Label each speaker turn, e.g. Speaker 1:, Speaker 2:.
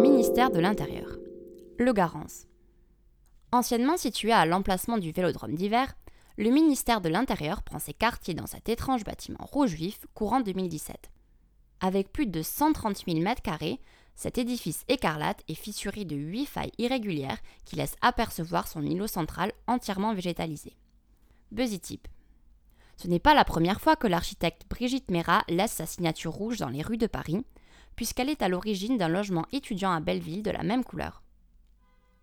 Speaker 1: Ministère de l'Intérieur. Le Garance. Anciennement situé à l'emplacement du vélodrome d'hiver, le ministère de l'Intérieur prend ses quartiers dans cet étrange bâtiment rouge vif courant 2017. Avec plus de 130 000 m2, cet édifice écarlate est fissuré de huit failles irrégulières qui laissent apercevoir son îlot central entièrement végétalisé. Buzzy Tip. Ce n'est pas la première fois que l'architecte Brigitte Mera laisse sa signature rouge dans les rues de Paris, puisqu'elle est à l'origine d'un logement étudiant à Belleville de la même couleur.